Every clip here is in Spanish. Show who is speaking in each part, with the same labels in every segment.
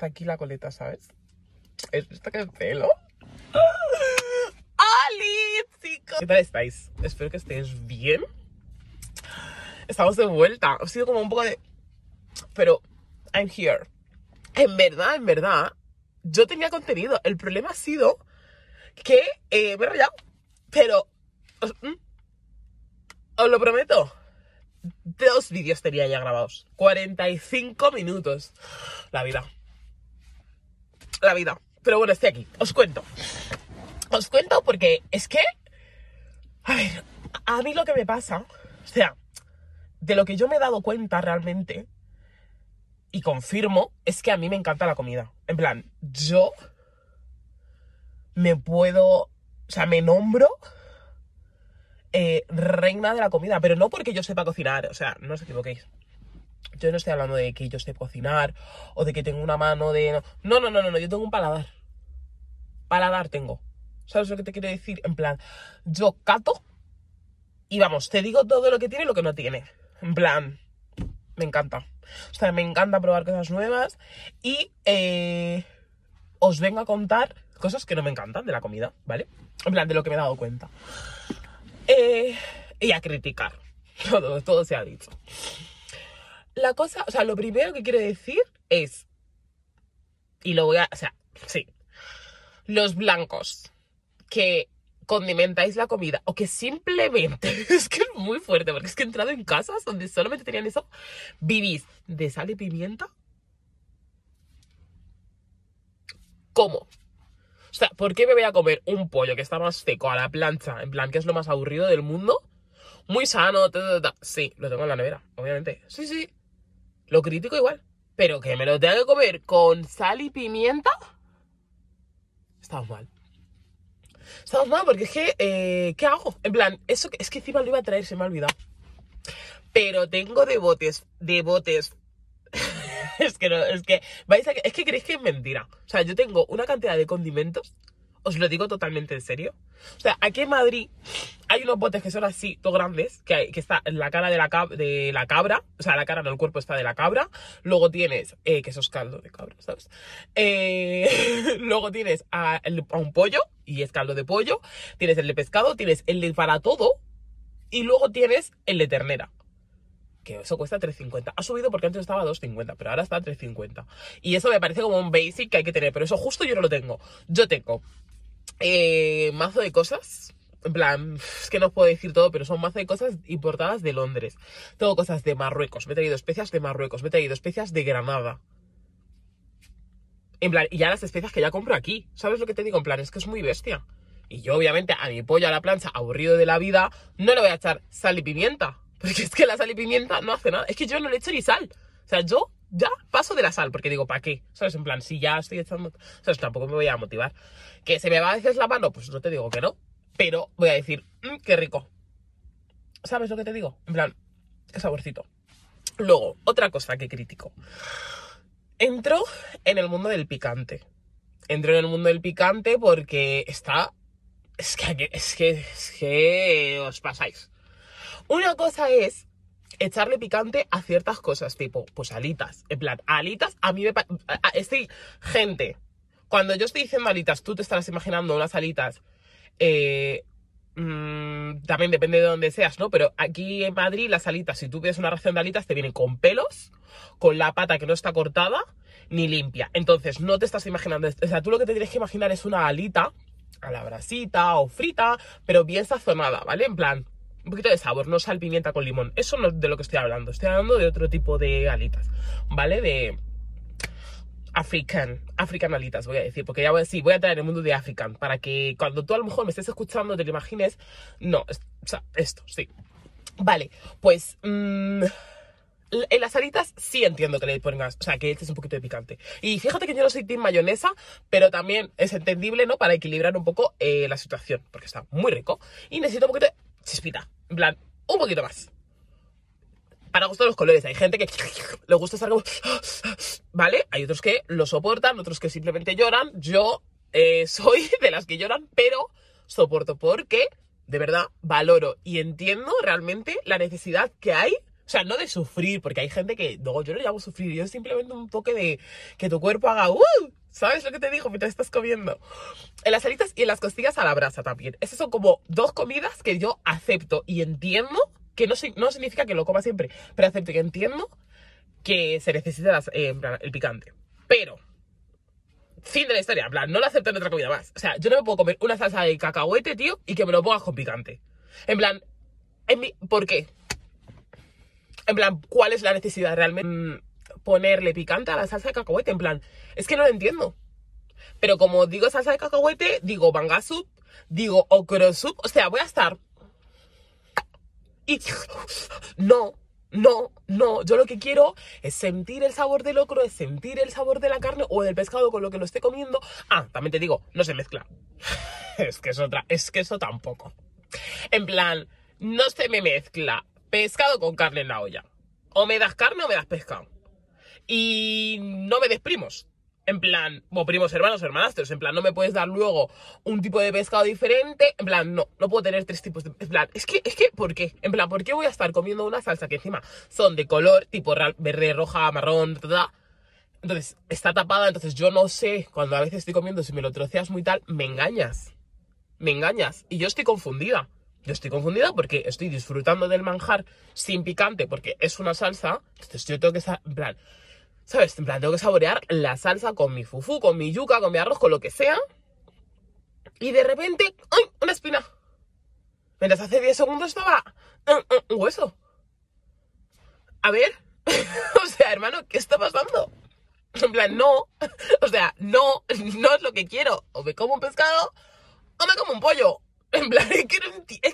Speaker 1: está aquí la coleta, ¿sabes? ¿Es esto que es pelo? ¡Oli, chicos! ¿Qué tal estáis? Espero que estéis bien. Estamos de vuelta. Ha sido como un poco de... Pero, I'm here. En verdad, en verdad, yo tenía contenido. El problema ha sido que eh, me he rayado. Pero, os, mm, os lo prometo. Dos vídeos tenía ya grabados. 45 minutos. La vida. La vida. Pero bueno, estoy aquí. Os cuento. Os cuento porque es que... A ver, a mí lo que me pasa... O sea, de lo que yo me he dado cuenta realmente... Y confirmo, es que a mí me encanta la comida. En plan, yo me puedo, o sea, me nombro eh, reina de la comida, pero no porque yo sepa cocinar, o sea, no os equivoquéis. Yo no estoy hablando de que yo sé cocinar o de que tengo una mano de... No, no, no, no, no, yo tengo un paladar. Paladar tengo. ¿Sabes lo que te quiero decir? En plan, yo cato y vamos, te digo todo lo que tiene y lo que no tiene. En plan, me encanta. O sea, me encanta probar cosas nuevas y eh, os vengo a contar cosas que no me encantan de la comida, ¿vale? En plan, de lo que me he dado cuenta. Eh, y a criticar. Todo, todo se ha dicho. La cosa, o sea, lo primero que quiero decir es, y lo voy a, o sea, sí, los blancos que condimentáis la comida o que simplemente, es que es muy fuerte, porque es que he entrado en casas donde solamente tenían eso, vivís de sal y pimienta. ¿Cómo? O sea, ¿por qué me voy a comer un pollo que está más seco a la plancha? En plan, que es lo más aburrido del mundo. Muy sano, ta, ta, ta. sí, lo tengo en la nevera, obviamente. Sí, sí. Lo crítico igual. Pero que me lo tenga que comer con sal y pimienta. Estamos mal. Estamos mal porque es que, eh, ¿qué hago? En plan, eso es que encima lo iba a traer, se me ha olvidado. Pero tengo de botes, de botes. es que no, es que, vais a, es que creéis que es mentira. O sea, yo tengo una cantidad de condimentos, os lo digo totalmente en serio. O sea, aquí en Madrid hay unos botes que son así, todo grandes, que, hay, que está la cara de la, cab- de la cabra, o sea, la cara no, el cuerpo está de la cabra. Luego tienes, eh, que eso es caldo de cabra, ¿sabes? Eh, luego tienes a, un pollo, y es caldo de pollo. Tienes el de pescado, tienes el de para todo, y luego tienes el de ternera. Que eso cuesta 3.50. Ha subido porque antes estaba a 2.50, pero ahora está a 3.50. Y eso me parece como un basic que hay que tener, pero eso justo yo no lo tengo. Yo tengo eh, mazo de cosas. En plan, es que no os puedo decir todo, pero son mazo de cosas importadas de Londres. Tengo cosas de Marruecos. Me he traído especias de Marruecos. Me he traído especias de Granada. En plan, y ya las especias que ya compro aquí. ¿Sabes lo que te digo? En plan, es que es muy bestia. Y yo, obviamente, a mi pollo a la plancha, aburrido de la vida, no le voy a echar sal y pimienta. Porque es que la sal y pimienta no hace nada. Es que yo no le echo ni sal. O sea, yo ya paso de la sal, porque digo, ¿para qué? ¿Sabes? En plan, si ya estoy echando. ¿Sabes? Tampoco me voy a motivar. ¿Que se me va a veces la mano? Pues no te digo que no. Pero voy a decir, "Mm, qué rico. ¿Sabes lo que te digo? En plan, qué saborcito. Luego, otra cosa que critico. Entro en el mundo del picante. Entro en el mundo del picante porque está. Es que, es que, es que os pasáis. Una cosa es echarle picante a ciertas cosas, tipo, pues alitas. En plan, alitas, a mí me Estoy. Gente, cuando yo estoy diciendo alitas, tú te estarás imaginando unas alitas. eh, mm, también depende de dónde seas, ¿no? Pero aquí en Madrid, las alitas, si tú pides una ración de alitas, te vienen con pelos, con la pata que no está cortada, ni limpia. Entonces, no te estás imaginando. O sea, tú lo que te tienes que imaginar es una alita a la brasita o frita, pero bien sazonada, ¿vale? En plan, un poquito de sabor, no sal, pimienta con limón. Eso no es de lo que estoy hablando. Estoy hablando de otro tipo de alitas, ¿vale? De African, African alitas, voy a decir, porque ya voy, sí, voy a traer el mundo de African, para que cuando tú a lo mejor me estés escuchando te lo imagines. No, es- o sea, esto, sí. Vale, pues mm, en las alitas sí entiendo que le pongas, o sea, que eches un poquito de picante. Y fíjate que yo no soy team mayonesa, pero también es entendible, ¿no? Para equilibrar un poco eh, la situación, porque está muy rico. Y necesito un poquito de chispita, en plan, un poquito más. Para gusto de los colores, hay gente que le gusta estar como... ¿Vale? Hay otros que lo soportan, otros que simplemente lloran. Yo eh, soy de las que lloran, pero soporto porque, de verdad, valoro y entiendo realmente la necesidad que hay. O sea, no de sufrir, porque hay gente que, no, yo no llamo sufrir, yo simplemente un toque de que tu cuerpo haga, ¡uh! ¿Sabes lo que te digo mientras estás comiendo? En las alitas y en las costillas a la brasa también. Esas son como dos comidas que yo acepto y entiendo, que no, significa que lo coma siempre, pero acepto y entiendo que se necesita eh, el picante. Pero, fin de la historia, en plan, no lo acepto en otra comida más. O sea, yo no me puedo comer una salsa de cacahuete, tío, y que me lo pongas con picante. En plan, en ¿por qué? En plan, ¿cuál es la necesidad realmente? Ponerle picante a la salsa de cacahuete. En plan, es que no lo entiendo. Pero como digo salsa de cacahuete, digo banga soup, digo okro soup. O sea, voy a estar. Y. No, no, no. Yo lo que quiero es sentir el sabor del ocro, es sentir el sabor de la carne o del pescado con lo que lo esté comiendo. Ah, también te digo, no se mezcla. es que es otra. Es que eso tampoco. En plan, no se me mezcla pescado con carne en la olla. O me das carne o me das pescado y no me des primos. En plan, o primos hermanos hermanastros. En plan, no me puedes dar luego un tipo de pescado diferente. En plan, no, no puedo tener tres tipos de. En plan, es que, es que, ¿por qué? En plan, ¿por qué voy a estar comiendo una salsa que encima son de color tipo verde, roja, marrón, Entonces, está tapada, entonces yo no sé, cuando a veces estoy comiendo, si me lo troceas muy tal, me engañas. Me engañas. Y yo estoy confundida. Yo estoy confundida porque estoy disfrutando del manjar sin picante, porque es una salsa. Yo tengo que estar, en plan, ¿Sabes? En plan, tengo que saborear la salsa con mi fufu, con mi yuca, con mi arroz, con lo que sea. Y de repente, ¡ay! Una espina. Mientras hace 10 segundos estaba un hueso. A ver. o sea, hermano, ¿qué está pasando? En plan, no. O sea, no, no es lo que quiero. O me como un pescado o me como un pollo. En plan, es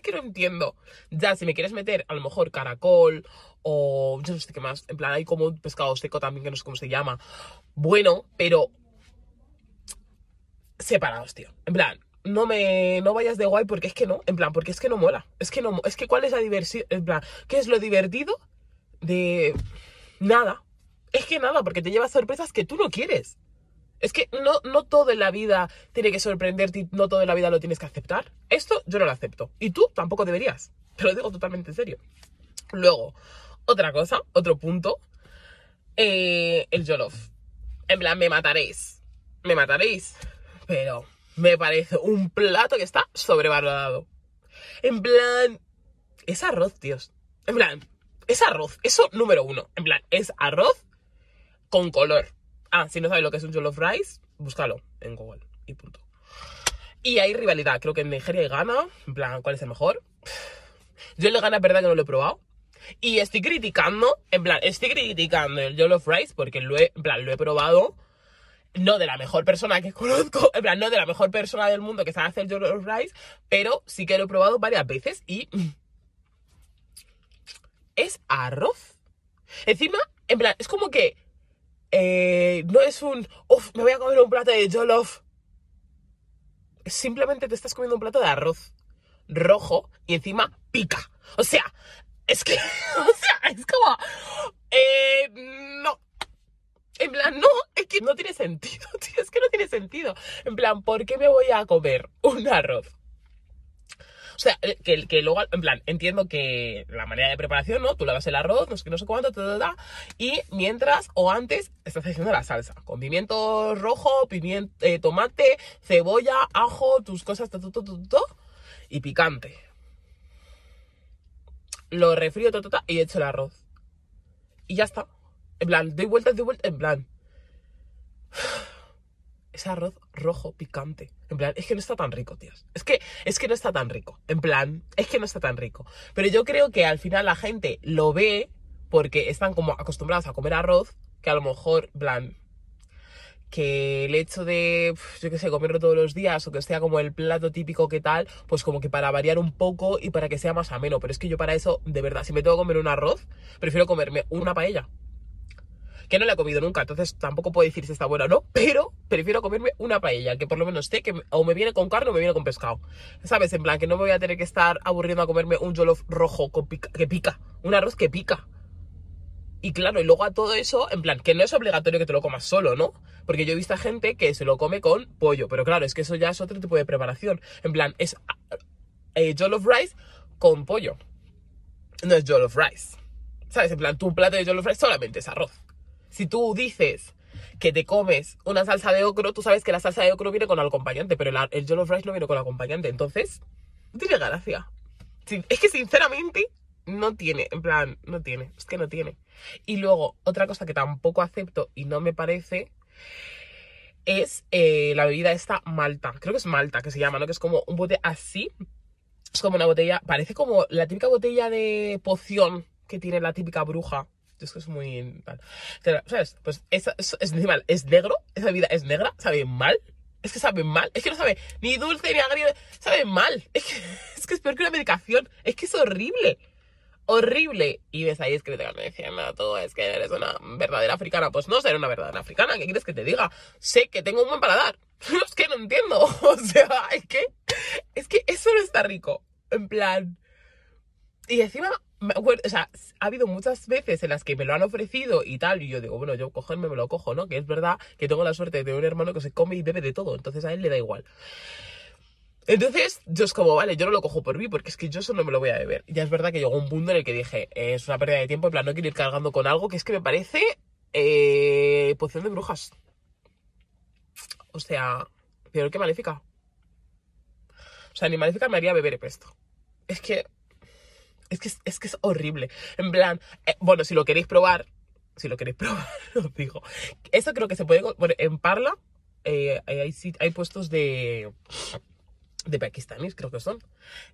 Speaker 1: que, no entiendo. Ya, si me quieres meter a lo mejor caracol o yo no sé qué más. En plan, hay como un pescado seco también que no sé cómo se llama. Bueno, pero separados, tío. En plan, no me no vayas de guay porque es que no, en plan, porque es que no mola. Es que no, es que cuál es la diversión, en plan, ¿qué es lo divertido de nada? Es que nada, porque te llevas sorpresas que tú no quieres. Es que no, no todo en la vida tiene que sorprenderte y no todo en la vida lo tienes que aceptar. Esto yo no lo acepto. Y tú tampoco deberías. Te lo digo totalmente en serio. Luego, otra cosa, otro punto. Eh, el Jollof. En plan, me mataréis. Me mataréis. Pero me parece un plato que está sobrevalorado. En plan, es arroz, tíos. En plan, es arroz. Eso número uno. En plan, es arroz con color. Ah, si no sabes lo que es un Jollof Rice, búscalo en Google y punto. Y hay rivalidad. Creo que en Nigeria hay Ghana. En plan, ¿cuál es el mejor? Yo el de Ghana es verdad que no lo he probado. Y estoy criticando, en plan, estoy criticando el Jollof Rice porque lo he, en plan, lo he probado. No de la mejor persona que conozco, en plan, no de la mejor persona del mundo que sabe hacer Jollof Rice, pero sí que lo he probado varias veces y. Es arroz. Encima, en plan, es como que. Eh, no es un. Uf, me voy a comer un plato de Jollof. Simplemente te estás comiendo un plato de arroz rojo y encima pica. O sea, es que, o sea, es como, eh, no. En plan, no, es que no tiene sentido, tío, es que no tiene sentido. En plan, ¿por qué me voy a comer un arroz? O sea, eh, que, que luego, en plan, entiendo que la manera de preparación, ¿no? Tú lavas el arroz, no sé no sé cuánto, ta, y mientras o antes estás haciendo la salsa, con pimiento rojo, pimiento, eh, tomate, cebolla, ajo, tus cosas, todo, y picante lo refrío, ta, y echo el arroz. Y ya está. En plan, doy vueltas, doy vueltas, en plan. Ese arroz rojo picante. En plan, es que no está tan rico, tíos. Es que, es que no está tan rico. En plan, es que no está tan rico. Pero yo creo que al final la gente lo ve porque están como acostumbrados a comer arroz, que a lo mejor, plan, que el hecho de, yo qué sé, comerlo todos los días o que sea como el plato típico que tal, pues como que para variar un poco y para que sea más ameno. Pero es que yo para eso, de verdad, si me tengo que comer un arroz, prefiero comerme una paella. Que no la he comido nunca, entonces tampoco puedo decir si está buena o no, pero prefiero comerme una paella, que por lo menos sé que o me viene con carne o me viene con pescado. ¿Sabes? En plan, que no me voy a tener que estar aburriendo a comerme un jollof rojo con que pica, un arroz que pica. Y claro, y luego a todo eso, en plan, que no es obligatorio que te lo comas solo, ¿no? Porque yo he visto a gente que se lo come con pollo, pero claro, es que eso ya es otro tipo de preparación. En plan, es eh, jollof rice con pollo. No es jollof rice. ¿Sabes? En plan, tu plato de jollof rice solamente es arroz. Si tú dices que te comes una salsa de ocro, tú sabes que la salsa de ocro viene con acompañante, pero el, el jollof rice no viene con acompañante. Entonces, no tiene gracia. Es que sinceramente no tiene, en plan, no tiene, es que no tiene. Y luego, otra cosa que tampoco acepto y no me parece es eh, la bebida esta malta. Creo que es malta que se llama, ¿no? Que es como un bote así. Es como una botella, parece como la típica botella de poción que tiene la típica bruja. Es que es muy... ¿Sabes? Pues es, es, es encima, es negro, esa bebida es negra, sabe mal. Es que sabe mal, es que no sabe ni dulce ni agrio, sabe mal. Es que, es que es peor que una medicación, es que es horrible horrible. Y ves ahí escribiendo diciendo, tú es que eres una verdadera africana. Pues no ser una verdadera africana, ¿qué quieres que te diga? Sé que tengo un buen paladar. es que no entiendo. O sea, es que, es que eso no está rico. En plan. Y encima, o sea, ha habido muchas veces en las que me lo han ofrecido y tal, y yo digo, bueno, yo cogerme me lo cojo, ¿no? Que es verdad que tengo la suerte de tener un hermano que se come y bebe de todo, entonces a él le da igual. Entonces, yo es como, vale, yo no lo cojo por mí, porque es que yo eso no me lo voy a beber. Ya es verdad que llegó un punto en el que dije, es una pérdida de tiempo, en plan, no quiero ir cargando con algo que es que me parece eh, poción de brujas. O sea, peor que maléfica. O sea, ni maléfica me haría beber esto. Es que, es que es, que es horrible. En plan, eh, bueno, si lo queréis probar, si lo queréis probar, os digo. Eso creo que se puede, bueno, en Parla eh, hay, hay puestos de de pakistaníes, creo que son,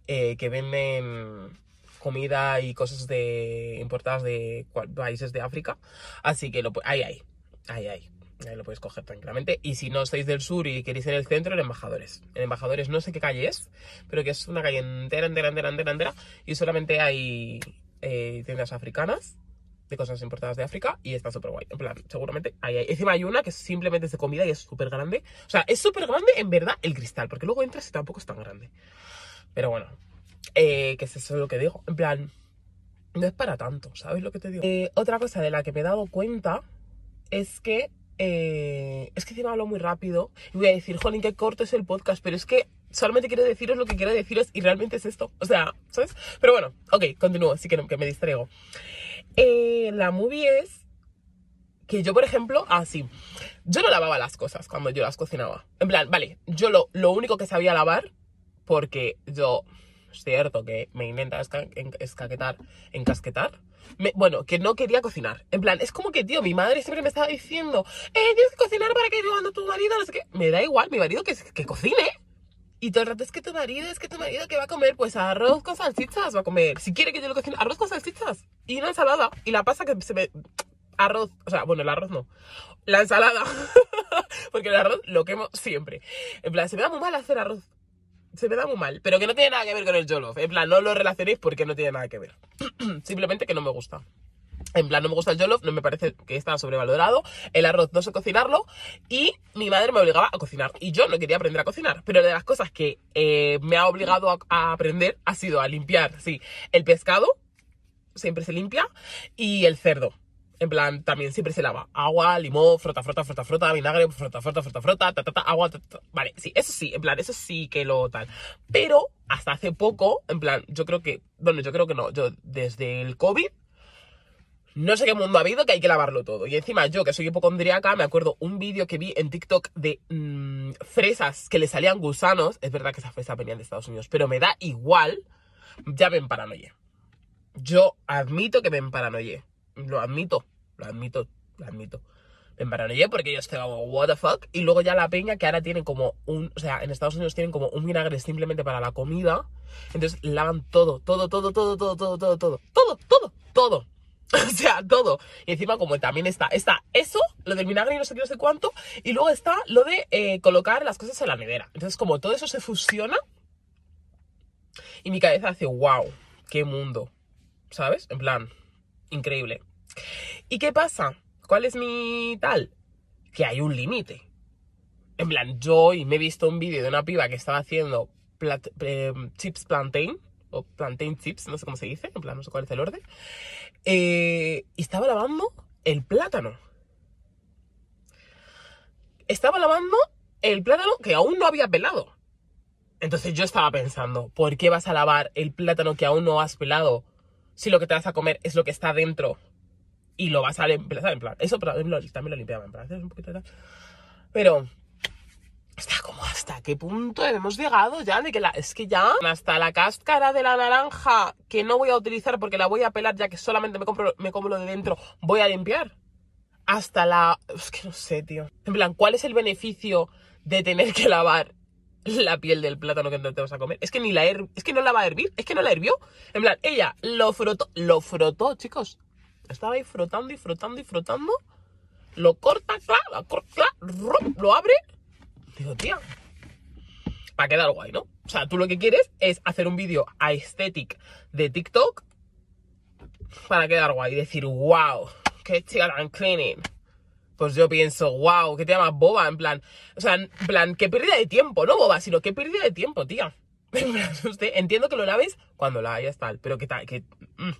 Speaker 1: eh, que venden comida y cosas de importadas de países de África. Así que lo, ahí, ahí, ahí, ahí. Ahí lo podéis coger tranquilamente. Y si no estáis del sur y queréis ir el centro, en Embajadores. En Embajadores no sé qué calle es, pero que es una calle entera, entera, entera, entera, entera. Y solamente hay eh, tiendas africanas de cosas importadas de África y está súper guay. En plan, seguramente hay, Encima hay una que simplemente es de comida y es súper grande. O sea, es súper grande en verdad el cristal, porque luego entras y tampoco es tan grande. Pero bueno, eh, que es eso lo que digo. En plan, no es para tanto, ¿sabes lo que te digo? Eh, otra cosa de la que me he dado cuenta es que eh, es que encima hablo muy rápido y voy a decir, jolín, qué corto es el podcast, pero es que solamente quiero deciros lo que quiero deciros y realmente es esto. O sea, ¿sabes? Pero bueno, ok, continúo, así que, que me distraigo. Eh, la movie es que yo, por ejemplo, así, ah, yo no lavaba las cosas cuando yo las cocinaba. En plan, vale, yo lo, lo único que sabía lavar, porque yo, es cierto que me intenta escaquetar, encasquetar, me, bueno, que no quería cocinar. En plan, es como que, tío, mi madre siempre me estaba diciendo, eh, tienes que cocinar para que cuando tu marido, no sé qué, me da igual, mi marido que, que cocine. Y todo el rato es que tu marido, es que tu marido que va a comer, pues arroz con salsichas va a comer. Si quiere que yo lo cocine, arroz con salsichas. Y una ensalada. Y la pasa que se me... Arroz, o sea, bueno, el arroz no. La ensalada. Porque el arroz lo quemo siempre. En plan, se me da muy mal hacer arroz. Se me da muy mal. Pero que no tiene nada que ver con el jollof. En plan, no lo relacionéis porque no tiene nada que ver. Simplemente que no me gusta. En plan, no me gusta el jollof, no me parece que está sobrevalorado. El arroz no sé cocinarlo. Y mi madre me obligaba a cocinar. Y yo no quería aprender a cocinar. Pero de las cosas que eh, me ha obligado a, aprender ha sido a limpiar, sí, el pescado. Siempre se limpia. Y el cerdo. En plan, también siempre se lava. Agua, limón, frota, frota, frota, frota, vinagre, frota, frota, frota, frota, ta, ta, ta, agua, ta. Vale, sí, eso sí, en plan, eso sí que lo tal. Pero hasta hace poco, en plan, yo creo que, bueno, yo creo que no, yo desde el COVID no sé qué mundo ha habido que hay que lavarlo todo. Y encima yo, que soy hipocondriaca, me acuerdo un vídeo que vi en TikTok de mm, fresas que le salían gusanos. Es verdad que esas fresas venían de Estados Unidos, pero me da igual. Ya me paranoia. Yo admito que me paranoia. Lo admito, lo admito, lo admito. Me paranoia porque yo estoy como, what the fuck. Y luego ya la peña que ahora tienen como un, o sea, en Estados Unidos tienen como un vinagre simplemente para la comida. Entonces lavan todo, todo, todo, todo, todo, todo, todo, todo, todo, todo, todo. O sea, todo. Y encima, como también está, está eso, lo del vinagre y no sé qué, no sé cuánto, y luego está lo de eh, colocar las cosas en la nevera. Entonces, como todo eso se fusiona, y mi cabeza hace, wow, qué mundo. ¿Sabes? En plan, increíble. ¿Y qué pasa? ¿Cuál es mi tal? Que hay un límite. En plan, yo hoy me he visto un vídeo de una piba que estaba haciendo eh, chips plantain o plantain chips, no sé cómo se dice, en plan, no sé cuál es el orden, eh, y estaba lavando el plátano. Estaba lavando el plátano que aún no había pelado. Entonces yo estaba pensando, ¿por qué vas a lavar el plátano que aún no has pelado si lo que te vas a comer es lo que está dentro y lo vas a limpiar, en plan, eso también lo, limpiaba, en plan, Pero, está como hasta qué punto hemos llegado ya de que la, es que ya hasta la cáscara de la naranja que no voy a utilizar porque la voy a pelar ya que solamente me compro me como lo de dentro voy a limpiar hasta la es que no sé tío en plan cuál es el beneficio de tener que lavar la piel del plátano que no te vas a comer. Es que ni la es que no la va a hervir, es que no la hervió. En plan, ella lo frotó, lo frotó, chicos. Estaba ahí frotando y frotando y frotando. Lo corta, claro, corta, lo abre. Digo, tía, para quedar guay, ¿no? O sea, tú lo que quieres es hacer un vídeo aesthetic de TikTok para quedar guay y decir, wow, qué chica tan cleaning pues yo pienso, wow, ¿qué te llamas boba? En plan, o sea, en plan, qué pérdida de tiempo, no boba, sino qué pérdida de tiempo, tía. Entiendo que lo laves cuando la hayas tal, pero que tal, que. Mm,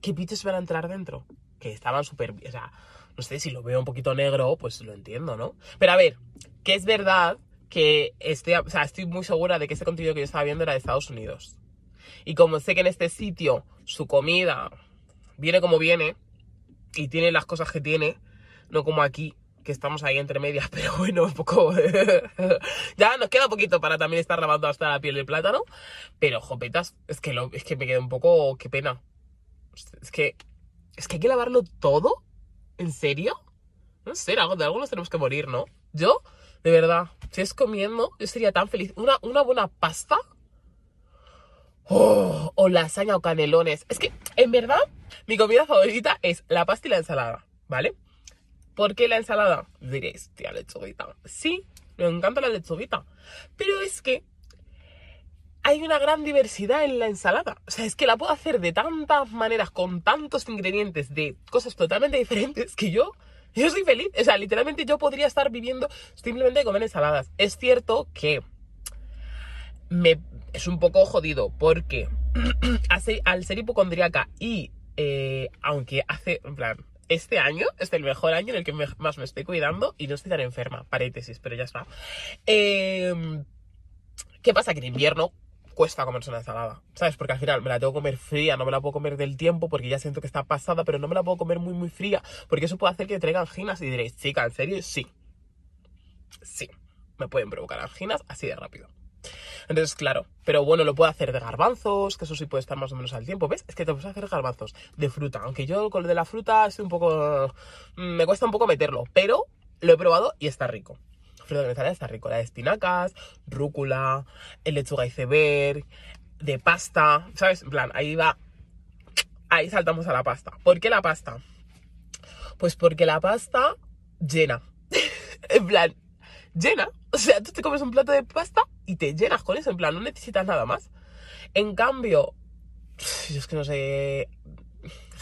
Speaker 1: ¿Qué piches van a entrar dentro? Que estaban súper. O sea, no sé, si lo veo un poquito negro, pues lo entiendo, ¿no? Pero a ver, que es verdad que estoy, o sea, estoy muy segura de que ese contenido que yo estaba viendo era de Estados Unidos. Y como sé que en este sitio su comida viene como viene y tiene las cosas que tiene, no como aquí, que estamos ahí entre medias, pero bueno, un poco... ya nos queda poquito para también estar lavando hasta la piel del plátano, pero jopetas, es que, lo, es que me queda un poco... qué pena. Es que... Es que hay que lavarlo todo. ¿En serio? No sé, de algo nos tenemos que morir, ¿no? Yo, de verdad, si es comiendo, yo sería tan feliz. Una, una buena pasta. Oh, o lasaña o canelones. Es que, en verdad, mi comida favorita es la pasta y la ensalada, ¿vale? ¿Por qué la ensalada? Diréis, tía, lechuguita. Sí, me encanta la lechuguita. Pero es que hay una gran diversidad en la ensalada. O sea, es que la puedo hacer de tantas maneras, con tantos ingredientes, de cosas totalmente diferentes, que yo, yo soy feliz. O sea, literalmente yo podría estar viviendo simplemente de comer ensaladas. Es cierto que me, es un poco jodido porque al ser hipocondríaca y eh, aunque hace, en plan, este año es el mejor año en el que más me estoy cuidando y no estoy tan enferma. Paréntesis, pero ya está. Em, ¿Qué pasa? Que en invierno cuesta comerse una ensalada, ¿sabes? Porque al final me la tengo que comer fría, no me la puedo comer del tiempo porque ya siento que está pasada, pero no me la puedo comer muy, muy fría porque eso puede hacer que traigan anginas y diréis, chica, ¿en serio? Sí. Sí, me pueden provocar anginas así de rápido. Entonces, claro, pero bueno, lo puedo hacer de garbanzos, que eso sí puede estar más o menos al tiempo. ¿Ves? Es que te puedes hacer garbanzos de fruta. Aunque yo con lo de la fruta estoy un poco. Mm, me cuesta un poco meterlo, pero lo he probado y está rico. Fruta de ensalada está rico. La de espinacas, rúcula, el lechuga iceberg, de pasta, ¿sabes? En plan, ahí va. Ahí saltamos a la pasta. ¿Por qué la pasta? Pues porque la pasta llena. en plan, llena. O sea, tú te comes un plato de pasta y te llenas con eso, en plan, no necesitas nada más. En cambio, yo es que no sé,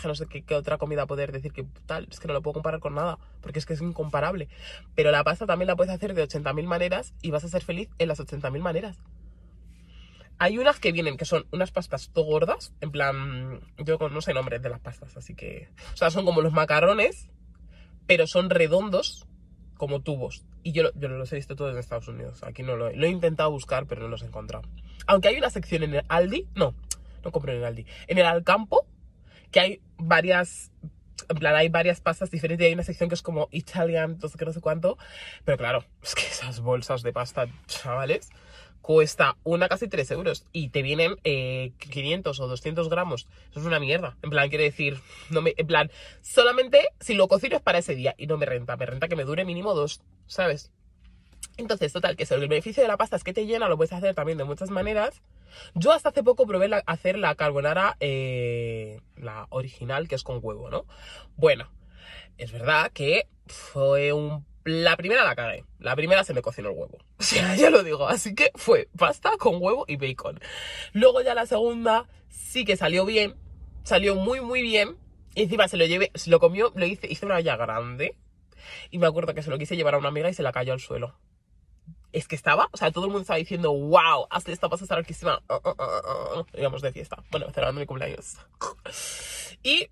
Speaker 1: no sé qué, otra comida poder decir que tal, es que no lo puedo comparar con nada, porque es que es incomparable. Pero la pasta también la puedes hacer de 80.000 maneras y vas a ser feliz en las 80.000 maneras. Hay unas que vienen, que son unas pastas todo gordas, en plan, yo no sé el nombre de las pastas, así que, o sea, son como los macarrones, pero son redondos como tubos. Y yo, yo los he visto todos en Estados Unidos. Aquí no lo he, lo he intentado buscar, pero no los he encontrado. Aunque hay una sección en el Aldi, no, no compro en el Aldi, en el Alcampo, que hay varias, en plan, hay varias pastas diferentes. Hay una sección que es como Italian, no sé qué, no sé cuánto. Pero claro, es que esas bolsas de pasta, chavales, cuesta una casi 3 euros y te vienen 500 eh, o 200 gramos. Eso es una mierda. En plan, quiere decir, no me, en plan, solamente si lo cocino es para ese día y no me renta. Me renta que me dure mínimo dos, ¿sabes? Entonces, total, que el beneficio de la pasta es que te llena, lo puedes hacer también de muchas maneras. Yo hasta hace poco probé hacer la carbonara, eh, la original, que es con huevo, ¿no? Bueno, es verdad que fue un la primera la cagué. La primera se me cocinó el huevo. O sea, ya lo digo. Así que fue pasta con huevo y bacon. Luego ya la segunda sí que salió bien. Salió muy, muy bien. Y encima se lo llevé, se lo comió, lo hice, hice una olla grande. Y me acuerdo que se lo quise llevar a una amiga y se la cayó al suelo. Es que estaba, o sea, todo el mundo estaba diciendo, wow, hasta esta pasta está riquísima. Íbamos de fiesta. Bueno, celebrando mi cumpleaños. Y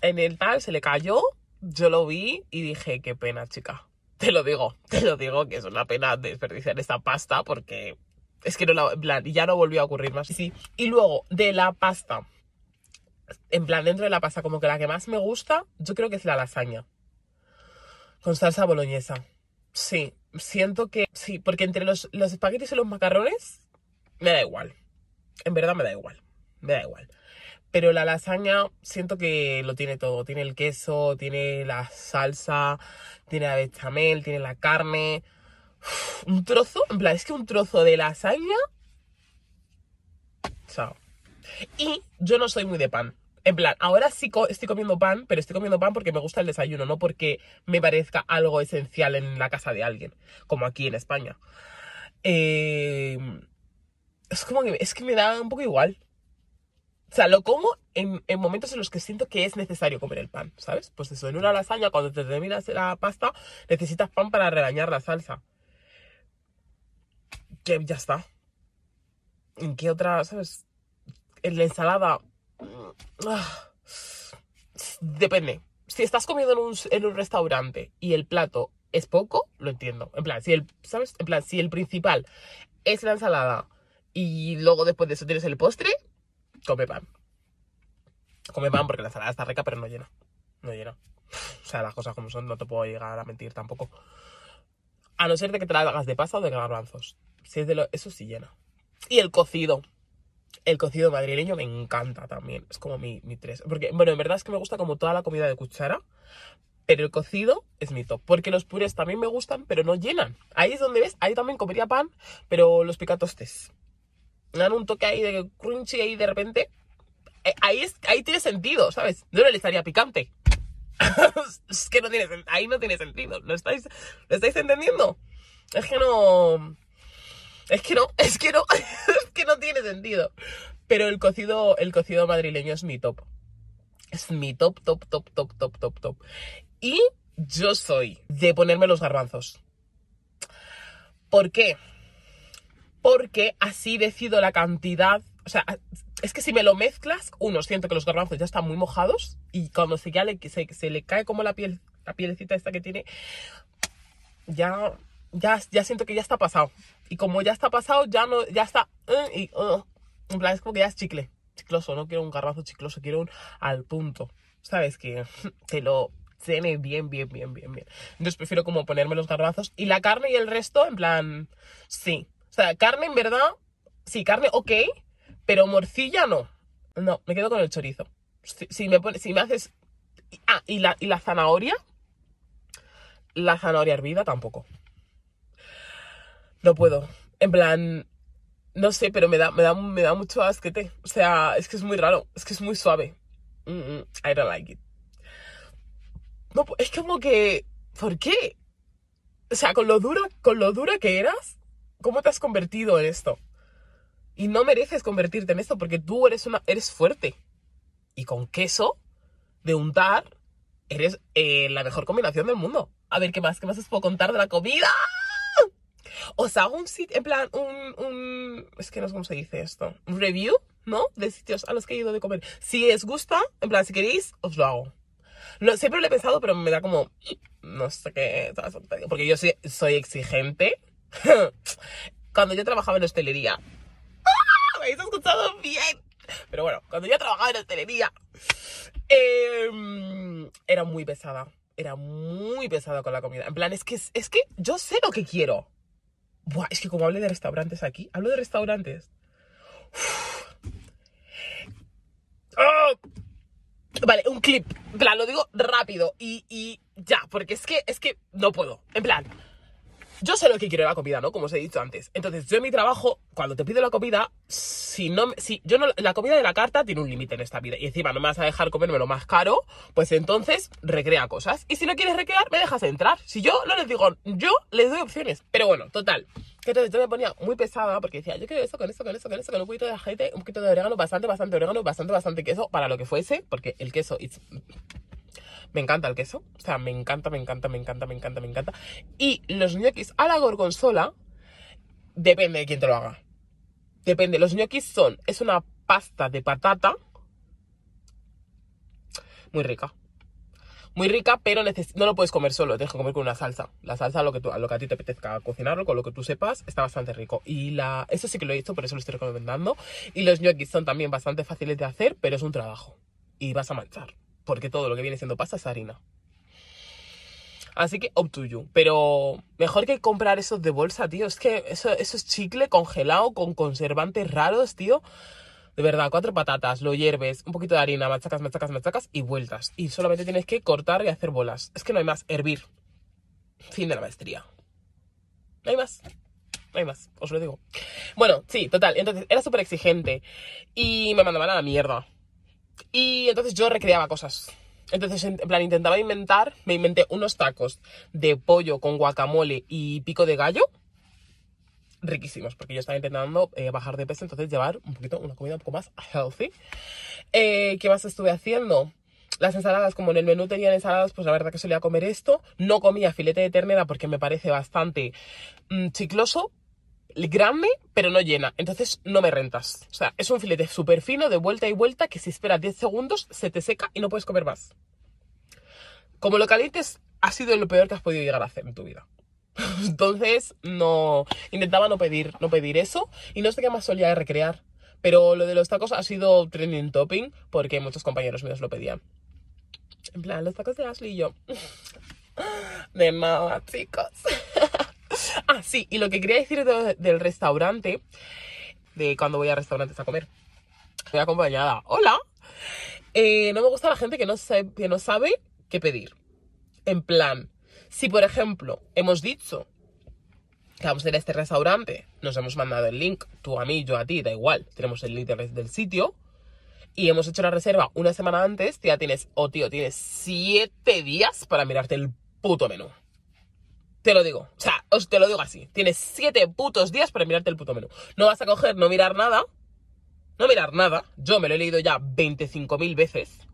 Speaker 1: en el tal se le cayó, yo lo vi y dije, qué pena, chica te lo digo, te lo digo, que es una pena desperdiciar esta pasta porque es que no la, ya no volvió a ocurrir más. Sí, y luego de la pasta en plan, dentro de la pasta, como que la que más me gusta, yo creo que es la lasaña. Con salsa boloñesa. Sí, siento que sí, porque entre los, los espaguetis y los macarrones, me da igual. En verdad me da igual. Me da igual. Pero la lasaña siento que lo tiene todo. Tiene el queso, tiene la salsa, tiene la bechamel, tiene la carne. un trozo, en plan, es que un trozo de lasaña. Chao. Y yo no soy muy de pan. En plan, ahora sí estoy comiendo pan, pero estoy comiendo pan porque me gusta el desayuno, no porque me parezca algo esencial en la casa de alguien, como aquí en España. Eh, es como que, es que me da un poco igual. O sea, lo como en, momentos en los que siento que es necesario comer el pan, ¿sabes? Pues eso, en una lasaña, cuando te terminas la pasta, necesitas pan para rebañar la salsa. Que ya está. ¿En qué otra, sabes? En la ensalada. Depende. Si estás comiendo en un, en un restaurante y el plato es poco, lo entiendo. En plan, si el, ¿sabes? En plan, si el principal es la ensalada y luego después de eso tienes el postre, come pan. Come pan porque la ensalada está rica, pero no llena. No llena. O sea, las cosas como son, no te puedo llegar a mentir tampoco. A no ser de que te la hagas de pasta o de garbanzos. Si es de lo, eso sí llena. Y el cocido. El cocido madrileño me encanta también. Es como mi, mi tres. Porque, bueno, en verdad es que me gusta como toda la comida de cuchara. Pero el cocido es mi top. Porque los purés también me gustan, pero no llenan. Ahí es donde ves. Ahí también comería pan, pero los picatostes dan un toque ahí de crunchy ahí de repente. Eh, ahí, ahí tiene sentido, ¿sabes? No le estaría picante. es que no tiene ahí no tiene sentido. ¿Lo estáis, ¿Lo estáis entendiendo? Es que no. Es que no, es que no, es que no tiene sentido. Pero el cocido, el cocido madrileño es mi top. Es mi top, top, top, top, top, top, top. Y yo soy de ponerme los garbanzos. ¿Por qué? porque así decido la cantidad. O sea, es que si me lo mezclas, uno, siento que los garbanzos ya están muy mojados y cuando se, ya le, se, le cae como la piel, la pielecita esta que tiene, ya, ya, ya siento que ya está pasado. Y como ya está pasado, ya no, ya está, uh, uh, en plan, es como que ya es chicle, chicloso, no quiero un garbanzo chicloso, quiero un al punto. ¿Sabes? Que te lo tiene bien, bien, bien, bien, bien. Entonces prefiero como ponerme los garbanzos y la carne y el resto, en plan, sí, o sea, carne en verdad, sí, carne ok, pero morcilla no. No, me quedo con el chorizo. Si, me, si me haces... Ah, y la, y la zanahoria. La zanahoria hervida tampoco. No puedo. En plan, no sé, pero me da, me da, me da mucho asquete. O sea, es que es muy raro. Es que es muy suave. I don't like it. No, es como que. ¿Por qué? O sea, con lo duro, con lo dura que eras, ¿Cómo te has convertido en esto? Y no mereces convertirte en esto porque tú eres, una, eres fuerte. Y con queso de untar, eres eh, la mejor combinación del mundo. A ver, ¿qué más? ¿Qué más os puedo contar de la comida? O sea, un sitio, en plan, un, un, es que no sé cómo se dice esto, un review, ¿no? De sitios a los que he ido de comer. Si os gusta, en plan, si queréis, os lo hago. siempre lo he pensado, pero me da como, no sé qué, porque yo soy, soy exigente cuando yo trabajaba en hostelería. ¡Ah! ¿Me habéis escuchado bien? Pero bueno, cuando yo trabajaba en hostelería, em, era muy pesada. Era muy pesada con la comida. En plan, es que, es que yo sé lo que quiero. Buah, es que como hablé de restaurantes aquí, hablo de restaurantes. ¡Ah! Vale, un clip. En plan, lo digo rápido y, y ya, porque es que, es que no puedo. En plan, yo sé lo que quiero la comida, ¿no? Como os he dicho antes. Entonces, yo en mi trabajo, cuando te pido la comida, si no, si yo no, la comida de la carta tiene un límite en esta vida. Y encima no me vas a dejar comerme lo más caro, pues entonces recrea cosas. Y si no quieres recrear, me dejas entrar. Si yo no les digo, yo les doy opciones. Pero bueno, total. Que entonces yo me ponía muy pesada porque decía, yo quiero eso, con eso, con eso, con eso, con un poquito de aceite, un poquito de orégano, bastante, bastante orégano, bastante, bastante queso, para lo que fuese, porque el queso me encanta el queso. O sea, me encanta, me encanta, me encanta, me encanta, me encanta. Y los ñoquis a la gorgonzola, depende de quién te lo haga. Depende. Los ñoquis son, es una pasta de patata muy rica. Muy rica, pero no lo puedes comer solo, tienes que comer con una salsa. La salsa, lo que, lo que a ti te apetezca cocinarlo, con lo que tú sepas, está bastante rico. Y la, eso sí que lo he hecho, por eso lo estoy recomendando. Y los ñoquis son también bastante fáciles de hacer, pero es un trabajo y vas a manchar. Porque todo lo que viene siendo pasta es harina. Así que up to you. Pero mejor que comprar esos de bolsa, tío. Es que eso, es chicle congelado con conservantes raros, tío. De verdad, cuatro patatas, lo hierves, un poquito de harina, machacas, machacas, machacas y vueltas. Y solamente tienes que cortar y hacer bolas. Es que no hay más. Hervir. Fin de la maestría. No hay más. No hay más, os lo digo. Bueno, sí, total. Entonces, era súper exigente. Y me mandaban a la mierda. Y entonces yo recreaba cosas. Entonces, en plan, intentaba inventar, me inventé unos tacos de pollo con guacamole y pico de gallo. Riquísimos, porque yo estaba intentando eh, bajar de peso, entonces llevar un poquito, una comida un poco más healthy. Eh, ¿Qué más estuve haciendo? Las ensaladas, como en el menú tenían ensaladas, pues la verdad que solía comer esto. No comía filete de ternera porque me parece bastante mm, chicloso, grande, pero no llena. Entonces no me rentas. O sea, es un filete súper fino, de vuelta y vuelta, que si esperas 10 segundos se te seca y no puedes comer más. Como lo calientes, ha sido lo peor que has podido llegar a hacer en tu vida. Entonces, no. Intentaba no pedir, no pedir eso. Y no sé qué más solía recrear. Pero lo de los tacos ha sido trending topping porque muchos compañeros míos lo pedían. En plan, los tacos de Ashley y yo. De nada, chicos. ah, sí, y lo que quería decir del restaurante, de cuando voy a restaurantes a comer. Voy acompañada. Hola. Eh, no me gusta la gente que no, sabe, que no sabe qué pedir. En plan, si por ejemplo hemos dicho que vamos a ir a este restaurante, nos hemos mandado el link, tú a mí, yo a ti, da igual, tenemos el link del, sitio, y hemos hecho la reserva una semana antes, ya tienes, o oh, tío, tienes siete días para mirarte el puto menú. Te lo digo, o sea, os te lo digo así, tienes siete putos días para mirarte el puto menú. No vas a coger, no mirar nada, no mirar nada, yo me lo he leído ya 25.000 veces,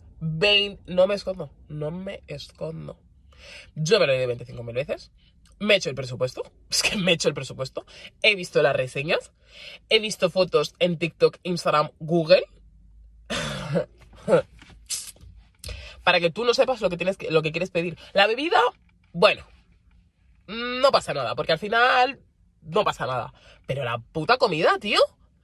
Speaker 1: no me escondo, no me escondo. Yo me lo he leído 25.000 veces. Me he hecho el presupuesto. Es que me he hecho el presupuesto. He visto las reseñas. He visto fotos en TikTok, Instagram, Google. Para que tú no sepas lo que, tienes que, lo que quieres pedir. La bebida, bueno, no pasa nada, porque al final no pasa nada. Pero la puta comida, tío.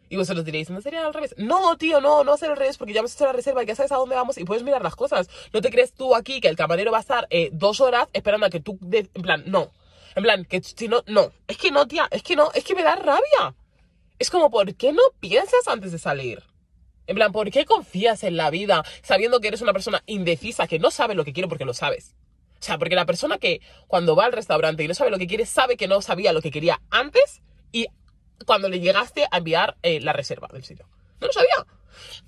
Speaker 1: Y vosotros diréis, ¿no sería al revés? No, tío, no, no va a ser al revés, porque ya hemos hecho la reserva y ya sabes a dónde vamos y puedes mirar las cosas. No te crees tú aquí que el camarero va a estar eh, dos horas esperando a que tú... en plan, no. En plan, que si no... No. Es que no, tía. Es que no. Es que me da rabia. Es como, ¿por qué no piensas antes de salir? En plan, ¿por qué confías en la vida sabiendo que eres una persona indecisa, que no sabe lo que quiere porque lo sabes? O sea, porque la persona que cuando va al restaurante y no sabe lo que quiere, sabe que no sabía lo que quería antes y cuando le llegaste a enviar eh, la reserva del sitio. No lo sabía.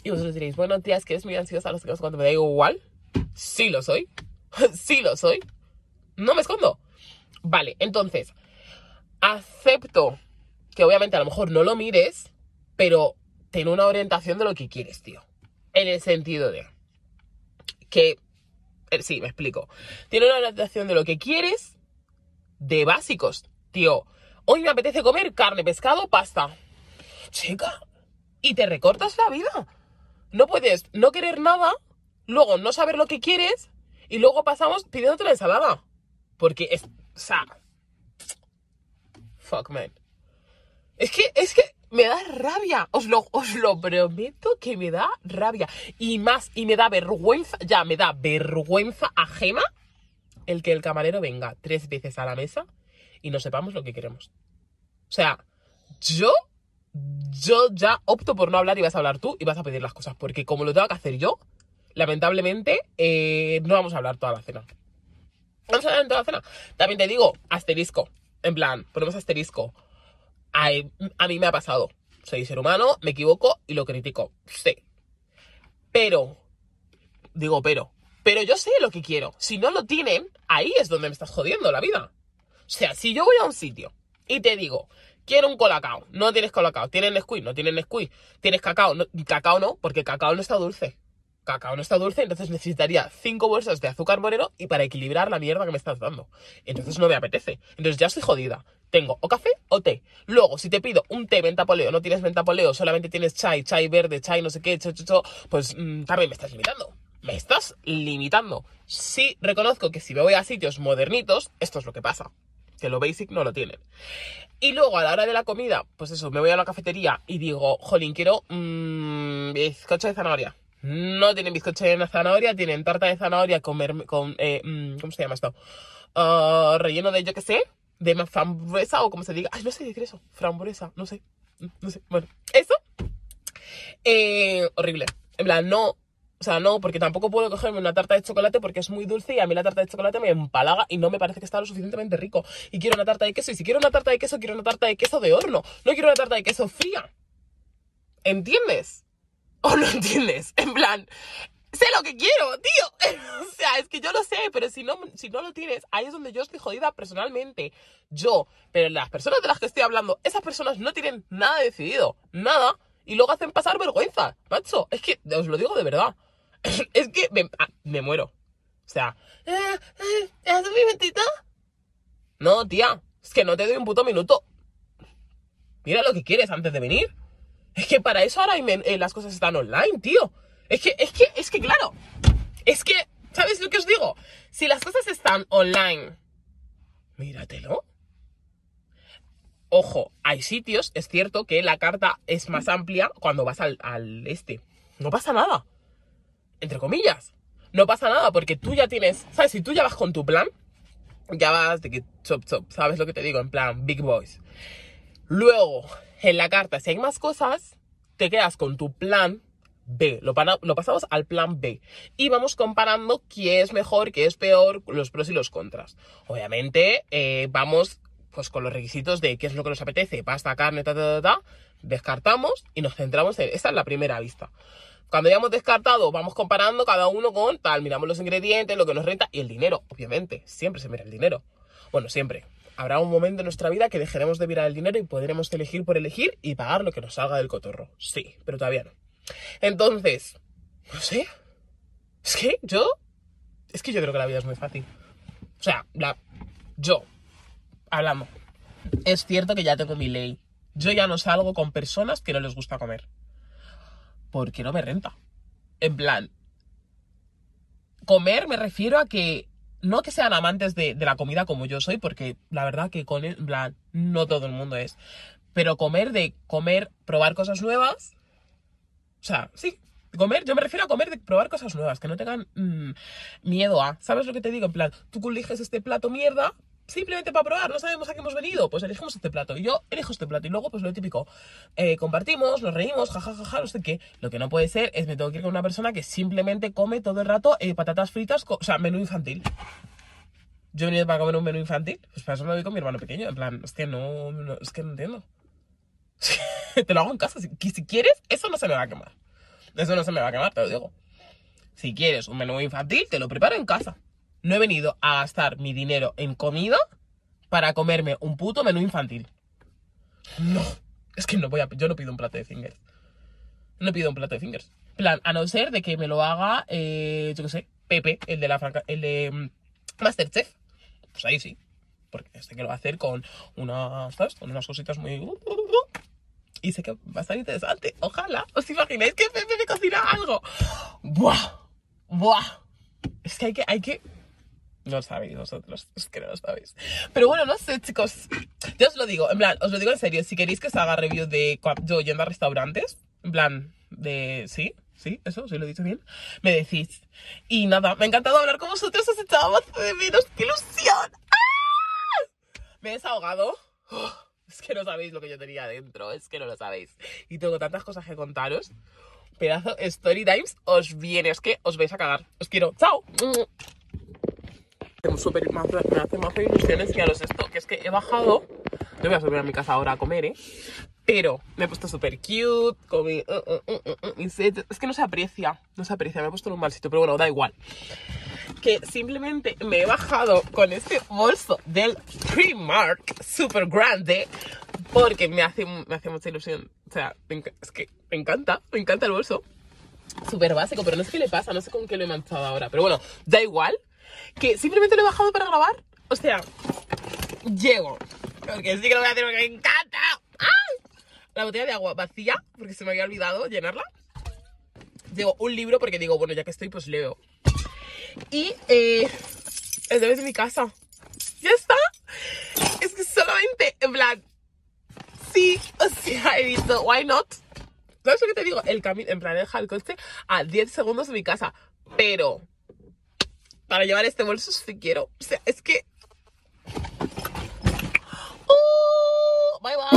Speaker 1: Y vosotros diréis, bueno, tía, es que eres muy ansiosa, sé qué, cuando me da igual. Sí lo soy. sí lo soy. No me escondo. Vale, entonces, acepto que obviamente a lo mejor no lo mires, pero ten una orientación de lo que quieres, tío. En el sentido de que, eh, sí, me explico. Tiene una orientación de lo que quieres, de básicos, tío. Hoy me apetece comer carne, pescado, pasta. Chica, y te recortas la vida. No puedes no querer nada, luego no saber lo que quieres y luego pasamos pidiéndote la ensalada. Porque es. O sea. Fuck, man. Es que, es que me da rabia. Os lo, os lo prometo que me da rabia. Y más, y me da vergüenza. Ya, me da vergüenza ajena el que el camarero venga tres veces a la mesa y no sepamos lo que queremos. O sea, yo, yo ya opto por no hablar y vas a hablar tú y vas a pedir las cosas, porque como lo tengo que hacer yo, lamentablemente eh, no vamos a hablar toda la cena. Vamos a hablar en toda la cena. También te digo, asterisco. En plan, ponemos asterisco. A, mí me ha pasado. Soy ser humano, me equivoco y lo critico. Sí. Pero, digo, pero, pero yo sé lo que quiero. Si no lo tienen, ahí es donde me estás jodiendo la vida. O sea, si yo voy a un sitio y te digo, quiero un colacao, no tienes colacao, tienes Nesquik, no tienes Nesquik, tienes cacao, no, cacao no, porque cacao no está dulce. Cacao no está dulce, entonces necesitaría 5 bolsas de azúcar moreno y para equilibrar la mierda que me estás dando. Entonces no me apetece. Entonces ya estoy jodida. Tengo o café o té. Luego, si te pido un té mentapoleo, no tienes mentapoleo, solamente tienes chai, chai verde, chai no sé qué, cho, cho, pues mm, también me estás limitando. Me estás limitando. Sí, reconozco que si me voy a sitios modernitos, esto es lo que pasa que lo basic no lo tienen. Y luego a la hora de la comida, pues eso, me voy a la cafetería y digo, jolín, quiero mmm, bizcocho de zanahoria. No tienen bizcocho de zanahoria, tienen tarta de zanahoria con, con eh, mm, ¿cómo se llama esto? Ah, relleno de yo qué sé, de frambuesa o como se diga. Ay, no sé qué es eso. Frambuesa, no sé. No sé. Bueno, eso. Eh, horrible. En plan, no. O sea, no, porque tampoco puedo cogerme una tarta de chocolate porque es muy dulce y a mí la tarta de chocolate me empalaga y no me parece que está lo suficientemente rico. Y quiero una tarta de queso. Y si quiero una tarta de queso, quiero una tarta de queso de horno. No quiero una tarta de queso fría. ¿Entiendes? ¿O no entiendes? En plan, sé lo que quiero, tío. O sea, es que yo lo sé, pero si no, si no lo tienes, ahí es donde yo estoy jodida personalmente. Yo, pero las personas de las que estoy hablando, esas personas no tienen nada decidido, nada, y luego hacen pasar vergüenza, macho. Es que, os lo digo de verdad. Es que me, ah, me muero. O sea, ¿eh, eh, ¿es un momentito? No, tía, es que no te doy un puto minuto. Mira lo que quieres antes de venir. Es que para eso ahora eh, las cosas están online, tío. Es que, es que, es que, claro. Es que, ¿sabes lo que os digo? Si las cosas están online, míratelo. Ojo, hay sitios, es cierto que la carta es más amplia cuando vas al, este. No pasa nada. Entre comillas. No pasa nada porque tú ya tienes, ¿sabes? Si tú ya vas con tu plan, ya vas de que chop chop, ¿sabes lo que te digo? En plan, big boys. Luego, en la carta, si hay más cosas, te quedas con tu plan B. Lo, pasamos al plan B. Y vamos comparando qué es mejor, qué es peor, los pros y los contras. Obviamente, eh, vamos pues con los requisitos de qué es lo que nos apetece, pasta, carne, ta, ta, ta, ta. Descartamos y nos centramos en... Esta es la primera vista. Cuando ya hemos descartado, vamos comparando cada uno con tal, miramos los ingredientes, lo que nos renta y el dinero, obviamente. Siempre se mira el dinero. Bueno, siempre. Habrá un momento en nuestra vida que dejaremos de mirar el dinero y podremos elegir por elegir y pagar lo que nos salga del cotorro. Sí, pero todavía no. Entonces, no sé. Es que yo. Es que yo creo que la vida es muy fácil. O sea, la. Yo. Hablando. Es cierto que ya tengo mi ley. Yo ya no salgo con personas que no les gusta comer. Porque no me renta. En plan. Comer me refiero a que. No que sean amantes de, la comida como yo soy, porque la verdad que con en plan, no todo el mundo es. Pero comer de comer, probar cosas nuevas. O sea, sí, comer, yo me refiero a comer de probar cosas nuevas, que no tengan mm, miedo a. ¿Sabes lo que te digo? En plan, tú eliges este plato mierda simplemente para probar, no sabemos a qué hemos venido, pues elegimos este plato. Y yo elijo este plato. Y luego, pues lo típico, eh, compartimos, nos reímos, jajajaja, no sé qué. Lo que no puede ser es me tengo que ir con una persona que simplemente come todo el rato eh, patatas fritas, o sea, menú infantil. Yo he venido para comer un menú infantil, pues para eso me voy con mi hermano pequeño. En plan, es no, no- es que no entiendo. te lo hago en casa. Si, quieres, eso no se me va a quemar. Eso no se me va a quemar, te lo digo. Si quieres un menú infantil, te lo preparo en casa. No he venido a gastar mi dinero en comida para comerme un puto menú infantil. No. Es que no voy a... Yo no pido un plato de fingers. No pido un plato de fingers. Plan, a no ser de que me lo haga, eh, yo qué sé, Pepe, el de la franca... El de mm, Masterchef. Pues ahí sí. Porque este que lo va a hacer con unas. Con unas cositas muy... Y sé que va a estar interesante. Ojalá. ¿Os imagináis que Pepe me cocina algo? ¡Buah! ¡Buah! Es que hay que... Hay que... No lo sabéis vosotros, es que no lo sabéis. Pero bueno, no sé, chicos. Yo os lo digo, en plan, os lo digo en serio. Si queréis que os haga review de yo yendo a restaurantes, en plan, de. Sí, sí, eso, sí lo he dicho bien. Me decís. Y nada, me ha encantado hablar con vosotros, os echaba de menos. ¡Qué ilusión! ¡Ah! Me he desahogado. Uf, es que no sabéis lo que yo tenía dentro, es que no lo sabéis. Y tengo tantas cosas que contaros. Pedazo story times os viene, es que os vais a cagar. Os quiero. ¡Chao! Tengo súper- me hace me hace más ilusión enseñaros esto, que es que he bajado. Yo voy a subir a mi casa ahora a comer, ¿eh? Pero me he puesto súper cute, con mi, uh, uh, uh. Es que no se aprecia, no se aprecia, me he puesto en un mal sitio, pero bueno, da igual. Que simplemente me he bajado con este bolso del Primark, súper grande, porque me hace, me hace mucha ilusión. O sea, es que me encanta, me encanta el bolso. Súper básico, pero no sé qué le pasa, no sé con qué lo he manchado ahora. Pero bueno, da igual. Que simplemente lo he bajado para grabar. O sea, llego. Porque sí que lo voy a hacer porque me encanta. ¡Ay! La botella de agua vacía, porque se me había olvidado llenarla. Llevo un libro porque digo, bueno, ya que estoy, pues leo. Y eh, el debe de mi casa. Ya está. Es que solamente, en plan, sí, o sea, he visto, why not? ¿Sabes lo que te digo? El camino, en plan, deja el coche a 10 segundos de mi casa. Pero, para llevar este bolso si quiero. O sea, es que... Uh, bye bye.